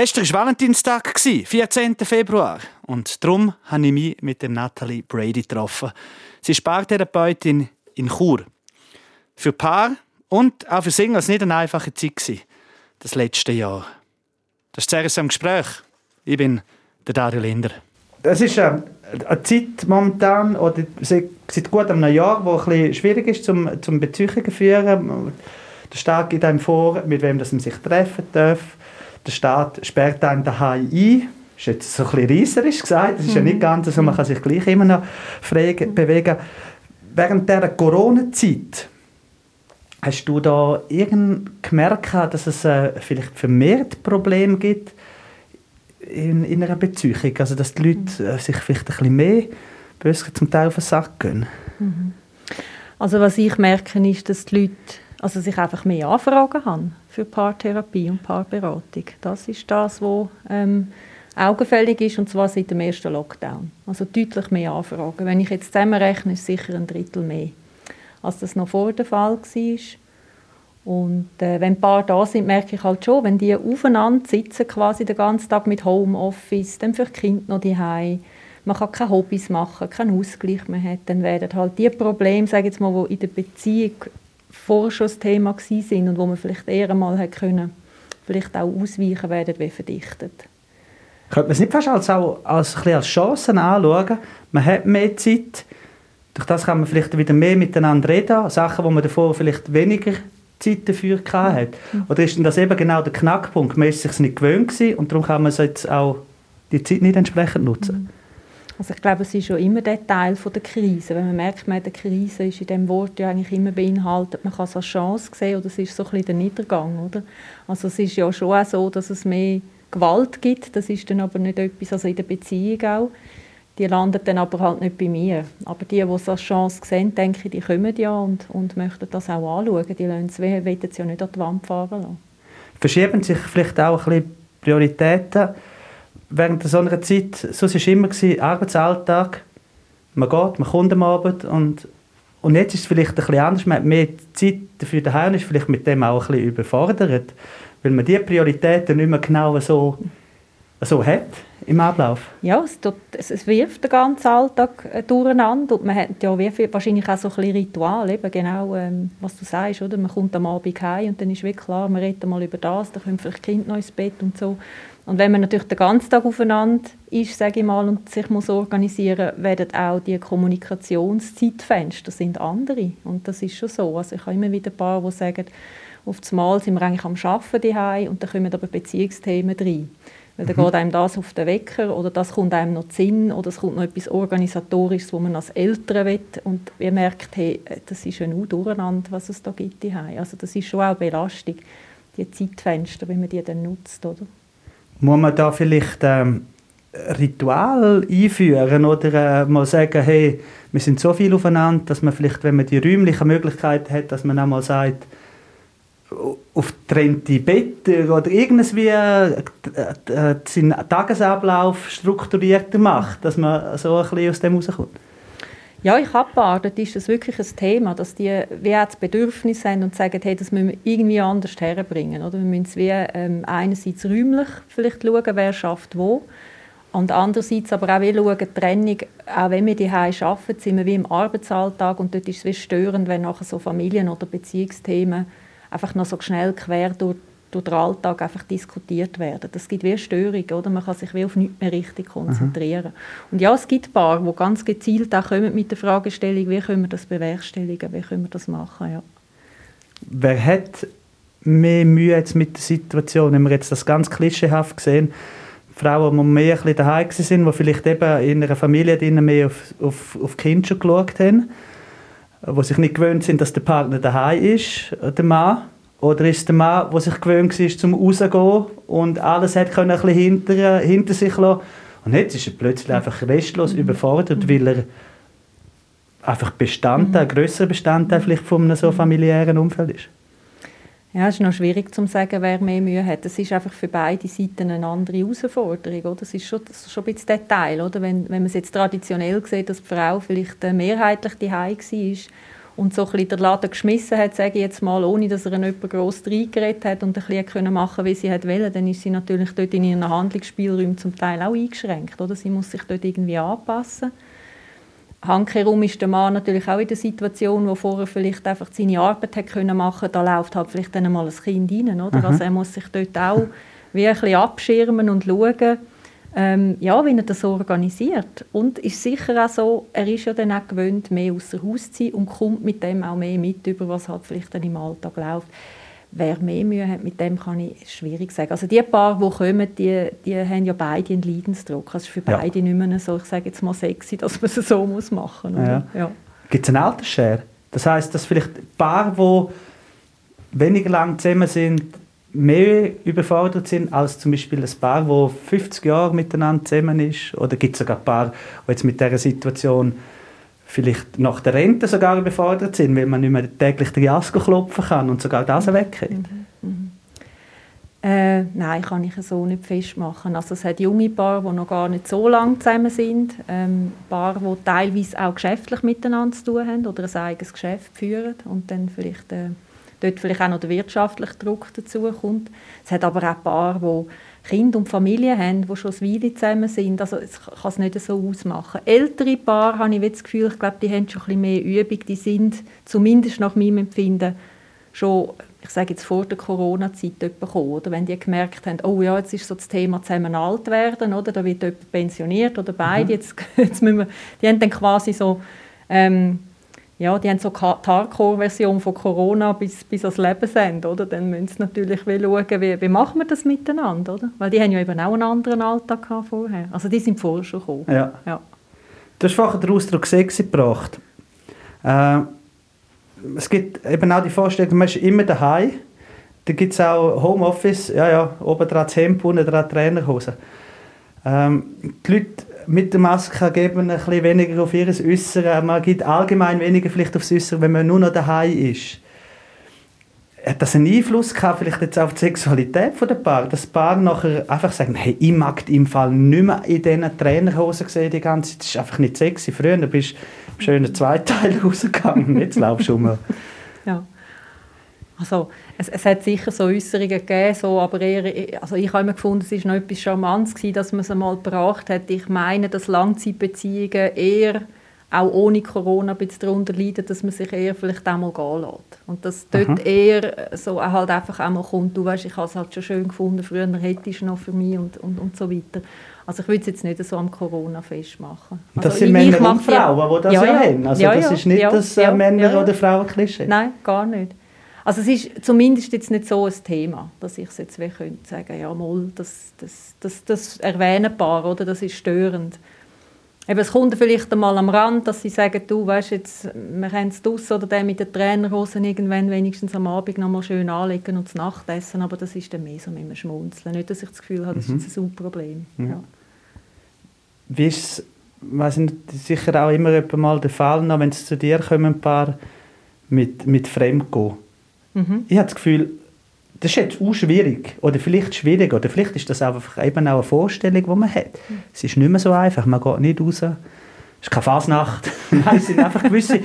Gestern war Valentinstag, 14. Februar. Und darum habe ich mich mit der Natalie Brady getroffen. Sie ist Paartherapeutin in Chur. Für Paar und auch für Singles nicht eine einfache Zeit das letzte Jahr. Das ist sehr ein Gespräch. Ich bin der Dario Linder. Es ist eine Zeit momentan, oder seit gut einem Jahr, wo ein schwierig ist, zum, zum Beziehungen zu führen. Der Staat gibt einem vor, mit wem man sich treffen darf. Der Staat sperrt einen daheim ein. Das ist jetzt so ein bisschen reisserisch gesagt. Das ist ja nicht mhm. ganz so, man kann sich gleich immer noch frei bewegen. Während dieser Corona-Zeit hast du da irgend gemerkt, dass es äh, vielleicht vermehrt Probleme gibt in, in einer Beziehung? Also dass die Leute äh, sich vielleicht ein bisschen mehr böse zum Teil auf den Sack gehen? Mhm. Also was ich merke, ist, dass die Leute also sich einfach mehr Anfragen haben für Paartherapie und Paarberatung. Das ist das, was ähm, augenfällig ist, und zwar seit dem ersten Lockdown. Also deutlich mehr Anfragen. Wenn ich jetzt zusammenrechne, ist es sicher ein Drittel mehr, als das noch vor dem Fall war. Und äh, wenn ein paar da sind, merke ich halt schon, wenn die aufeinander sitzen, quasi den ganzen Tag mit Homeoffice, dann für die Kinder noch daheim, man kann keine Hobbys machen, keinen Ausgleich mehr hat, dann werden halt die Probleme, sage jetzt mal, die in der Beziehung vorher schon Thema sind und wo man vielleicht eher mal können, vielleicht auch ausweichen werden, wie verdichtet. Könnte man es nicht fast als, auch als, als Chancen anschauen? Man hat mehr Zeit, durch das kann man vielleicht wieder mehr miteinander reden, Sachen, wo man davor vielleicht weniger Zeit dafür hatte. Mhm. Oder ist denn das eben genau der Knackpunkt? Man ist sich nicht gewöhnt gewesen und darum kann man jetzt auch die Zeit nicht entsprechend nutzen. Mhm. Also ich glaube, es ist schon immer der Teil von der Krise. Wenn man merkt, man der Krise ist in dem Wort ja eigentlich immer beinhaltet, man kann es als Chance sehen oder es ist so ein bisschen der Niedergang, oder? Also es ist ja schon auch so, dass es mehr Gewalt gibt, das ist dann aber nicht etwas, also in der Beziehung auch, die landet dann aber halt nicht bei mir. Aber die, die es als Chance sehen, denke ich, die kommen ja und, und möchten das auch anschauen. Die wollen es ja nicht an die Wand fahren lassen. Verschieben sich vielleicht auch ein bisschen Prioritäten während so einer Zeit, so war es immer, gewesen, Arbeitsalltag, man geht, man kommt am Abend und, und jetzt ist es vielleicht ein bisschen anders, man hat mehr Zeit dafür daheim ist vielleicht mit dem auch ein bisschen überfordert, weil man diese Prioritäten nicht mehr genau so, so hat im Ablauf. Ja, es, tut, es, wirft den ganzen Alltag äh, durcheinander und man hat ja wahrscheinlich auch so ein bisschen Ritual, eben genau, ähm, was du sagst, oder? man kommt am Abend heim und dann ist wirklich klar, man redet mal über das, dann kommen vielleicht Kind noch ins Bett und so und wenn man natürlich den ganzen Tag aufeinander ist, sage ich mal, und sich muss organisieren, werden auch die Kommunikationszeitfenster sind andere. Und das ist schon so. Also ich habe immer wieder ein paar, die sagen, auf das Mal sind wir eigentlich am Arbeiten daheim und dann kommen aber Beziehungsthemen rein. Weil dann mhm. geht einem das auf den Wecker oder das kommt einem noch Sinn oder es kommt noch etwas Organisatorisches, wo man als Eltern will und ihr merkt, hey, das ist ja nur durcheinander, was es da gibt daheim. Also das ist schon auch Belastung, die Zeitfenster, wenn man die dann nutzt, oder? Muss man da vielleicht ähm, Ritual einführen oder äh, mal sagen, hey, wir sind so viel aufeinander, dass man vielleicht, wenn man die räumliche Möglichkeit hat, dass man auch mal sagt, auf getrennte Betten oder irgendwie äh, äh, seinen Tagesablauf strukturierter macht, dass man so ein bisschen aus dem rauskommt. Ja, ich habe dort ist das wirklich ein Thema, dass die wie auch das Bedürfnis haben und sagen, hey, das müssen wir irgendwie anders herbringen. Oder? Wir müssen es wie, ähm, einerseits räumlich vielleicht schauen, wer schafft wo. Und andererseits aber auch wie schauen, Trennung, auch wenn wir die arbeiten, sind wir wie im Arbeitsalltag und dort ist es wie störend, wenn nachher so Familien- oder Beziehungsthemen einfach noch so schnell quer durch durch den Alltag einfach diskutiert werden. Das gibt wie eine Störung, oder? Man kann sich wie auf nichts mehr richtig konzentrieren. Aha. Und ja, es gibt Paar, die ganz gezielt auch kommen mit der Fragestellung, wie können wir das bewerkstelligen, wie können wir das machen, ja. Wer hat mehr Mühe jetzt mit der Situation, wenn wir jetzt das ganz klischeehaft sehen, Frauen, die mehr ein bisschen daheim sind, die vielleicht eben in einer Familie mehr auf, auf, auf Kinder schon geschaut haben, die sich nicht gewöhnt sind, dass der Partner daheim ist, der Mann, oder ist der Mann, der sich gewöhnt war, zum Rausgehen und alles hat können ein bisschen hinter, hinter sich lassen. Und jetzt ist er plötzlich einfach restlos mhm. überfordert, weil er einfach Bestandteil, mhm. grösserer Bestandteil vielleicht von einem so familiären Umfeld ist. Ja, es ist noch schwierig zu sagen, wer mehr Mühe hat. Es ist einfach für beide Seiten eine andere Herausforderung. Oder? Das ist schon, das ist schon ein bisschen Detail. Oder? Wenn, wenn man es jetzt traditionell sieht, dass die Frau vielleicht mehrheitlich die war und so ein bisschen den Laden geschmissen hat, sage ich jetzt mal, ohne dass er jemand gross reingeredet hat und ein bisschen können machen wie sie wollte, dann ist sie natürlich dort in ihren Handlungsspielräumen zum Teil auch eingeschränkt. Oder? Sie muss sich dort irgendwie anpassen. Handkehrum ist der Mann natürlich auch in der Situation, wo vorher vielleicht einfach seine Arbeit hat können machen Da läuft halt vielleicht dann mal ein Kind rein. Oder? Mhm. Also er muss sich dort auch wie ein bisschen abschirmen und schauen, ähm, ja, wie er das organisiert. Und ist sicher auch so, er ist ja dann auch gewöhnt, mehr außer Haus zu sein und kommt mit dem auch mehr mit, über was halt vielleicht dann im Alltag läuft. Wer mehr Mühe hat mit dem, kann ich schwierig sagen. Also die paar, die kommen, die, die haben ja beide einen Leidensdruck. Also es ist für beide ja. nicht mehr so, ich sage jetzt mal sexy, dass man es so muss machen muss. Ja. Ja. Gibt es einen Altersshare? Das heißt, dass vielleicht ein Paar, die weniger lang zusammen sind, mehr überfordert sind als zum Beispiel ein Paar, das 50 Jahre miteinander zusammen ist? Oder gibt es sogar ein Paar, die jetzt mit dieser Situation vielleicht nach der Rente sogar überfordert sind, weil man nicht mehr täglich den Jasko klopfen kann und sogar das weggeht? Mhm. Mhm. Äh, nein, kann ich so nicht festmachen. Also es hat junge Paare, die noch gar nicht so lange zusammen sind, ähm, Paare, die teilweise auch geschäftlich miteinander zu tun haben oder ein eigenes Geschäft führen und dann vielleicht äh, dort vielleicht auch noch der wirtschaftliche Druck dazu kommt. Es hat aber auch Paare, die Kinder und Familie haben, die schon eine Weile zusammen sind. Also es kann es nicht so ausmachen. Ältere Paare habe ich das Gefühl, ich glaube, die haben schon ein bisschen mehr Übung. Die sind zumindest nach meinem Empfinden schon ich sage jetzt vor der Corona-Zeit gekommen, oder wenn die gemerkt haben, oh ja, jetzt ist so das Thema zusammen alt werden, oder da wird jemand pensioniert oder beide, mhm. jetzt, jetzt müssen wir, die haben dann quasi so ähm, ja, die haben so die Hardcore-Version von Corona bis, bis ans Lebensende, oder? Dann müssen sie natürlich schauen, wie, wie machen wir das miteinander, oder? Weil die haben ja eben auch einen anderen Alltag vorher. Also die sind vorher schon gekommen. Ja. ja. Du hast vorhin den Ausdruck «sexy» gebracht. Äh, es gibt eben auch die Vorstellung, man ist immer daheim. Da gibt es auch Homeoffice, ja, ja, oben dran das Hemd, unten dran die Trainerhose. Ähm, die Leute mit der Maske geben ein bisschen weniger auf ihr Äußere. Man gibt allgemein weniger vielleicht aufs Äußere, wenn man nur noch daheim ist. Hat das einen Einfluss gehabt, vielleicht jetzt auf die Sexualität der Paar? Dass Paar nachher einfach sagen, hey, ich mag im Fall nicht mehr in diesen Trainerhosen sehen die ganze Zeit. Das ist einfach nicht sexy. Früher bist du im schönen Zweiteil rausgegangen, jetzt laufst du um. Ja. Also, es, es hat sicher so Äußerungen gegeben, so, aber eher, also ich habe immer gefunden, es war noch etwas Charmantes, gewesen, dass man es einmal gebracht hat. Ich meine, dass Langzeitbeziehungen eher auch ohne Corona ein bisschen darunter leiden, dass man sich eher vielleicht einmal gehen lässt. Und dass dort Aha. eher so halt einfach einmal kommt, du weißt, ich habe es halt schon schön gefunden, früher hättest du noch für mich und, und, und so weiter. Also ich würde es jetzt nicht so am Corona festmachen. Also das sind Männer und Frauen, die das ja, ja haben. Also ja, das ist nicht das äh, Männer- oder Frauen-Klischee. Nein, gar nicht. Also es ist zumindest jetzt nicht so ein Thema, dass ich es jetzt wie könnte sagen, ja mal, das, das, das, das erwähnen paar, oder das ist störend. Eben, es kommt vielleicht einmal am Rand, dass sie sagen, du weißt jetzt, wir können es draussen oder den mit den Trainerhosen irgendwann wenigstens am Abend noch mal schön anlegen und zu Nacht essen, aber das ist dann mehr so mit dem Schmunzeln. Nicht, dass ich das Gefühl habe, das mhm. ist ein super Problem. Ja. Ja. Wie ist es, sicher auch immer mal der Fall, wenn es zu dir kommen, ein paar mit, mit Fremdgehen Mhm. Ich habe das Gefühl, das ist jetzt auch schwierig. Oder vielleicht schwierig. Oder vielleicht ist das einfach eben auch eine Vorstellung, die man hat. Mhm. Es ist nicht mehr so einfach. Man geht nicht raus. Es ist keine Fasnacht. Nein, es sind einfach gewisse,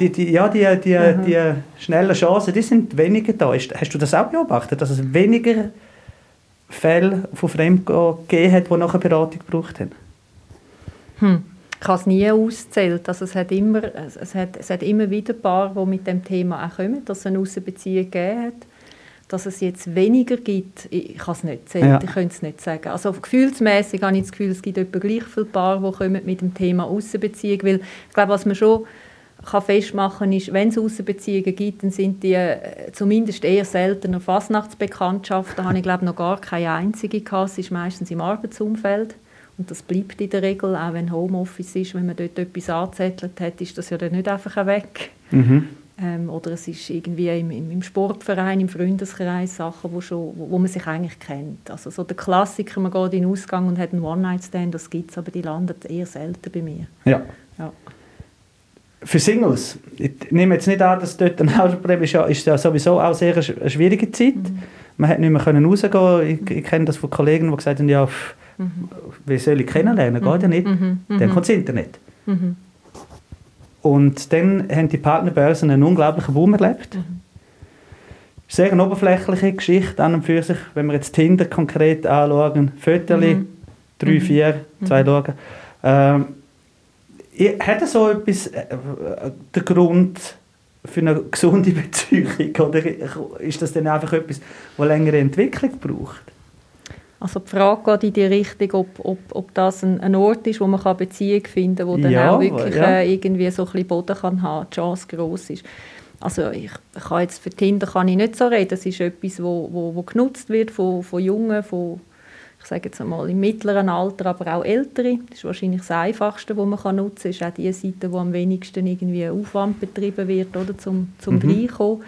die, die, ja, die, die, mhm. die schnellen Chancen, die sind weniger da. Hast du das auch beobachtet, dass es weniger Fälle von Fremdgehen gegeben hat, die nachher Beratung gebraucht haben? Hm. Ich habe es nie auszählt. Also es, hat immer, es, hat, es hat immer wieder Paare, die mit dem Thema auch kommen, dass es eine Aussenbeziehung gegeben hat. Dass es jetzt weniger gibt, ich kann es nicht zählen, ja. ich könnte es nicht sagen. Also gefühlsmäßig habe ich das Gefühl, es gibt etwa gleich viele Paare, die kommen mit dem Thema Aussenbeziehung, weil ich glaube, was man schon kann festmachen ist, wenn es Aussenbeziehungen gibt, dann sind die äh, zumindest eher seltener Fasnachtsbekanntschaften. Da habe ich glaube noch gar keine einzige gehabt. Es ist meistens im Arbeitsumfeld. Und das bleibt in der Regel, auch wenn Homeoffice ist, wenn man dort etwas angezettelt hat, ist das ja dann nicht einfach weg. Mhm. Ähm, oder es ist irgendwie im, im, Sportverein, im Freundeskreis Sachen, wo, schon, wo, wo, man sich eigentlich kennt. Also so der Klassiker, man geht in den Ausgang und hat einen One-Night-Stand, das gibt es, aber die landen eher selten bei mir. Ja. ja. Für Singles, ich nehme jetzt nicht an, dass dort ein Hausproblem ist, ja, ist ja sowieso auch sehr eine schwierige Zeit. Mhm. Man hat nicht mehr rausgehen ich, ich kenne das von Kollegen, die gesagt haben, ja, pff, Mhm. Wie soll ich kennenlernen? Geht ja nicht. Mhm. Dann kommt das Internet. Und dann haben die Partnerbörsen einen unglaublichen Boom erlebt. Mhm. Sehr eine oberflächliche Geschichte an und für sich, wenn wir jetzt Tinder konkret anschauen, Fötterli, mhm. drei, mhm. vier, zwei mhm. schauen. Ähm, hat so etwas äh, der Grund für eine gesunde Beziehung oder ist das dann einfach etwas, das längere Entwicklung braucht? Also die Frage geht in die Richtung, ob, ob, ob das ein, ein Ort ist, wo man kann Beziehung finden kann, wo dann ja, auch wirklich ja. äh, irgendwie so ein bisschen Boden kann haben, die Chance gross ist. Also ich, kann jetzt für Tinder kann ich nicht so reden, das ist etwas, wo, wo, wo genutzt wird von, von Jungen, von ich sage jetzt einmal im mittleren Alter, aber auch Ältere. Das ist wahrscheinlich das Einfachste, was man kann nutzen kann. Das ist auch die Seite, wo am wenigsten irgendwie Aufwand betrieben wird, oder, zum, zum mhm. Reinkommen.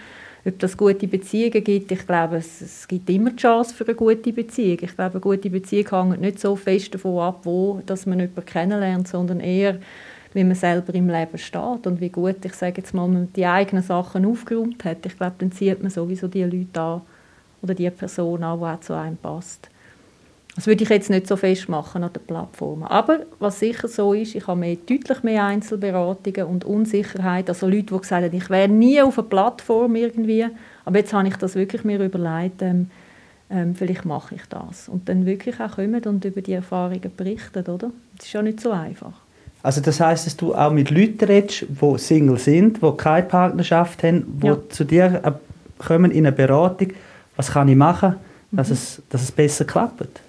Ob das gute Beziehungen gibt, ich glaube, es, es, gibt immer die Chance für eine gute Beziehung. Ich glaube, eine gute Beziehung hängt nicht so fest davon ab, wo dass man jemanden kennenlernt, sondern eher, wie man selber im Leben steht und wie gut, ich sage jetzt mal, man die eigenen Sachen aufgeräumt hat. Ich glaube, dann zieht man sowieso die Leute an oder die Person an, die auch zu einem passt. Das würde ich jetzt nicht so festmachen an der Plattform. Aber was sicher so ist, ich habe mehr, deutlich mehr Einzelberatungen und Unsicherheit. Also Leute, die gesagt haben, ich wäre nie auf einer Plattform irgendwie. Aber jetzt habe ich das wirklich mir überlegt, ähm, ähm, vielleicht mache ich das. Und dann wirklich auch kommen und über die Erfahrungen berichten, oder? Das ist ja nicht so einfach. Also das heißt, dass du auch mit Leuten redest, die Single sind, die keine Partnerschaft haben, die ja. zu dir äh, kommen in eine Beratung. Was kann ich machen, dass, mhm. es, dass es besser klappt?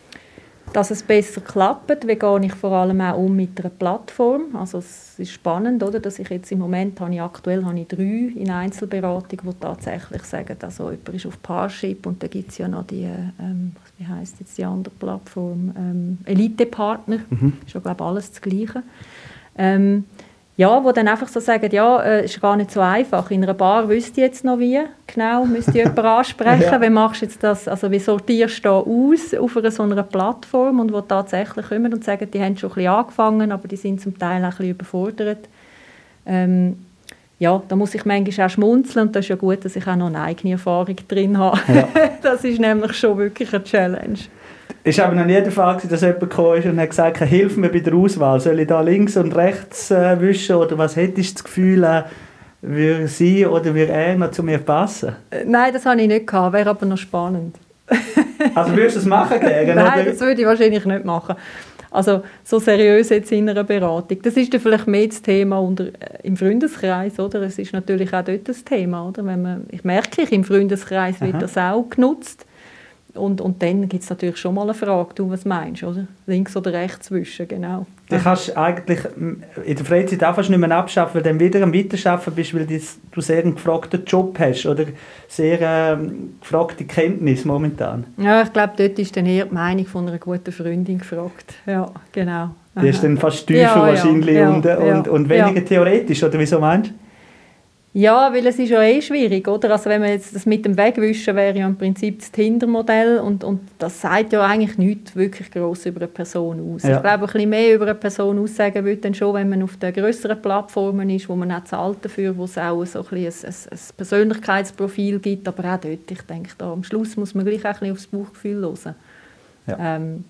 Dass es besser klappt, wie gehe ich vor allem auch um mit einer Plattform. Also es ist spannend, oder, dass ich jetzt im Moment habe ich aktuell habe ich drei in Einzelberatung, die tatsächlich sagen, also jemand ist auf Parship und da gibt es ja noch die, ähm, wie heißt jetzt die andere Plattform, ähm, Elite Partner, mhm. ist ja glaube ich alles das Gleiche. Ähm, ja, wo dann einfach so sagen, ja, äh, ist gar nicht so einfach. In einer Bar wüsste ich jetzt noch wie, genau, müsste ich jemanden ansprechen. ja. Wie machst du jetzt das, also wie sortierst du da aus auf einer so einer Plattform und wo tatsächlich kommen und sagen, die haben schon ein bisschen angefangen, aber die sind zum Teil auch ein bisschen überfordert. Ähm, ja, da muss ich manchmal auch schmunzeln und das ist ja gut, dass ich auch noch eine eigene Erfahrung drin habe. Ja. das ist nämlich schon wirklich eine Challenge. Es war aber noch nie der Fall, dass jemand gekommen ist und hat gesagt, hilf mir bei der Auswahl. Soll ich da links und rechts äh, wischen oder was hättest du das Gefühl, äh, würde sie oder würde er noch zu mir passen? Äh, nein, das habe ich nicht gehabt, wäre aber noch spannend. also würdest du das machen gern? Nein, oder? das würde ich wahrscheinlich nicht machen. Also so seriös jetzt in einer Beratung. Das ist dann vielleicht mehr das Thema unter, äh, im Freundeskreis, oder? Es ist natürlich auch dort das Thema, oder? Wenn man, ich merke, im Freundeskreis wird Aha. das auch genutzt und, und dann gibt es natürlich schon mal eine Frage, du, was meinst du, oder? Links oder rechts zwischen, genau. Du kannst eigentlich in der Freizeit auch fast nicht mehr abschaffen, weil du dann wieder am Weiterschaffen bist, weil du sehr einen gefragten Job hast oder sehr ähm, gefragte Kenntnis momentan. Ja, ich glaube, dort ist dann eher die Meinung von einer guten Freundin gefragt. Ja, genau. Die ist dann fast tiefer ja, wahrscheinlich ja, und, ja, und, und weniger theoretisch, oder wieso meinst du? Ja, weil es ist ja eh schwierig, oder? Also wenn man jetzt das mit dem Wegwischen wäre ja im Prinzip das Tinder-Modell und, und das sagt ja eigentlich nichts wirklich gross über eine Person aus. Ja. Ich glaube, ein bisschen mehr über eine Person aussagen würde dann schon, wenn man auf den größeren Plattformen ist, wo man auch zahlt dafür, wo es auch so ein, bisschen ein, ein, ein Persönlichkeitsprofil gibt, aber auch dort, ich denke, da am Schluss muss man gleich auch ein bisschen aufs Bauchgefühl hören. Ja. Ähm,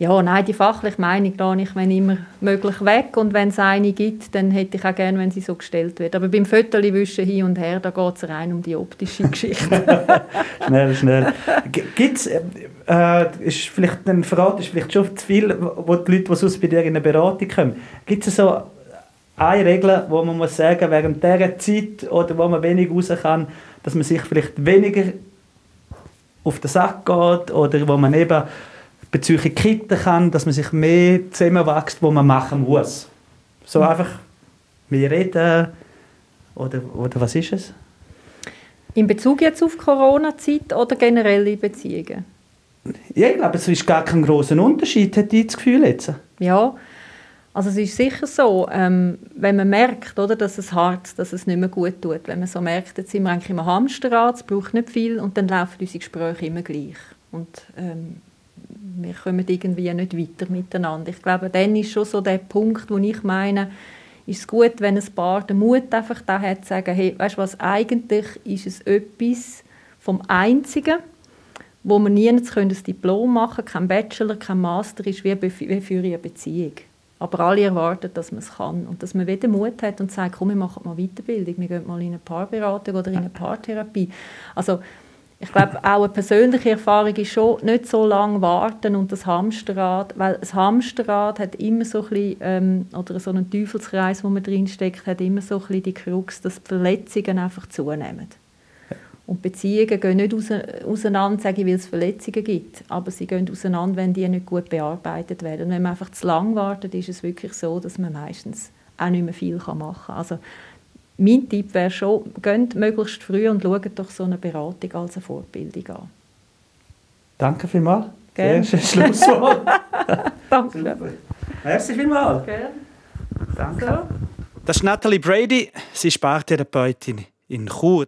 ja, nein, die fachliche Meinung lasse ich wenn immer möglich weg und wenn es eine gibt, dann hätte ich auch gerne, wenn sie so gestellt wird. Aber beim Fotowischen hin und her, da geht es rein um die optische Geschichte. schnell, schnell. Gibt es, äh, äh, ist vielleicht ein Verrat ist vielleicht schon zu viel, wo die Leute, die sonst bei dir in eine Beratung kommen, gibt es so eine Regel, wo man muss sagen, während dieser Zeit oder wo man wenig raus kann, dass man sich vielleicht weniger auf den Sack geht oder wo man eben bezüglich Kitten kann, dass man sich mehr zusammenwächst, wo man machen muss. So mhm. einfach mehr reden oder, oder was ist es? In Bezug jetzt auf Corona-Zeit oder generelle Beziehungen? Ja, ich glaube, es ist gar kein großer Unterschied, hat ich das Gefühl jetzt. Ja, also es ist sicher so, ähm, wenn man merkt, oder, dass es hart, dass es nicht mehr gut tut, wenn man so merkt, jetzt sind wir eigentlich im Hamsterrad, es braucht nicht viel und dann laufen unsere Gespräche immer gleich. Und ähm, wir kommen irgendwie nicht weiter miteinander. Ich glaube, dann ist schon so der Punkt, wo ich meine, ist es gut, wenn ein Paar den Mut einfach da hat, zu sagen, hey, weißt du was, eigentlich ist es etwas vom Einzigen, wo man nie ein Diplom machen können, kein Bachelor, kein Master, ist wie, wie für eine Beziehung. Aber alle erwarten, dass man es kann und dass man wieder Mut hat und sagt, komm, wir machen mal Weiterbildung, wir gehen mal in eine Paarberatung oder in eine Paartherapie. Also ich glaube, auch eine persönliche Erfahrung ist schon, nicht so lange warten und das Hamsterrad, weil das Hamsterrad hat immer so ein bisschen, ähm, oder so einen Teufelskreis, wo man drinsteckt, hat immer so ein bisschen die Krux, dass die Verletzungen einfach zunehmen. Und Beziehungen gehen nicht auseinander, sage ich, weil es Verletzungen gibt, aber sie gehen auseinander, wenn die nicht gut bearbeitet werden. Und wenn man einfach zu lange wartet, ist es wirklich so, dass man meistens auch nicht mehr viel machen kann. Also mein Tipp wäre schon, geht möglichst früh und schaut doch so eine Beratung als eine Fortbildung an. Danke vielmals. Gerne. Sehr Schlusswort. Danke. Merci vielmals. Gerne. Danke. Das ist Natalie Brady. Sie ist Paartherapeutin in Chur.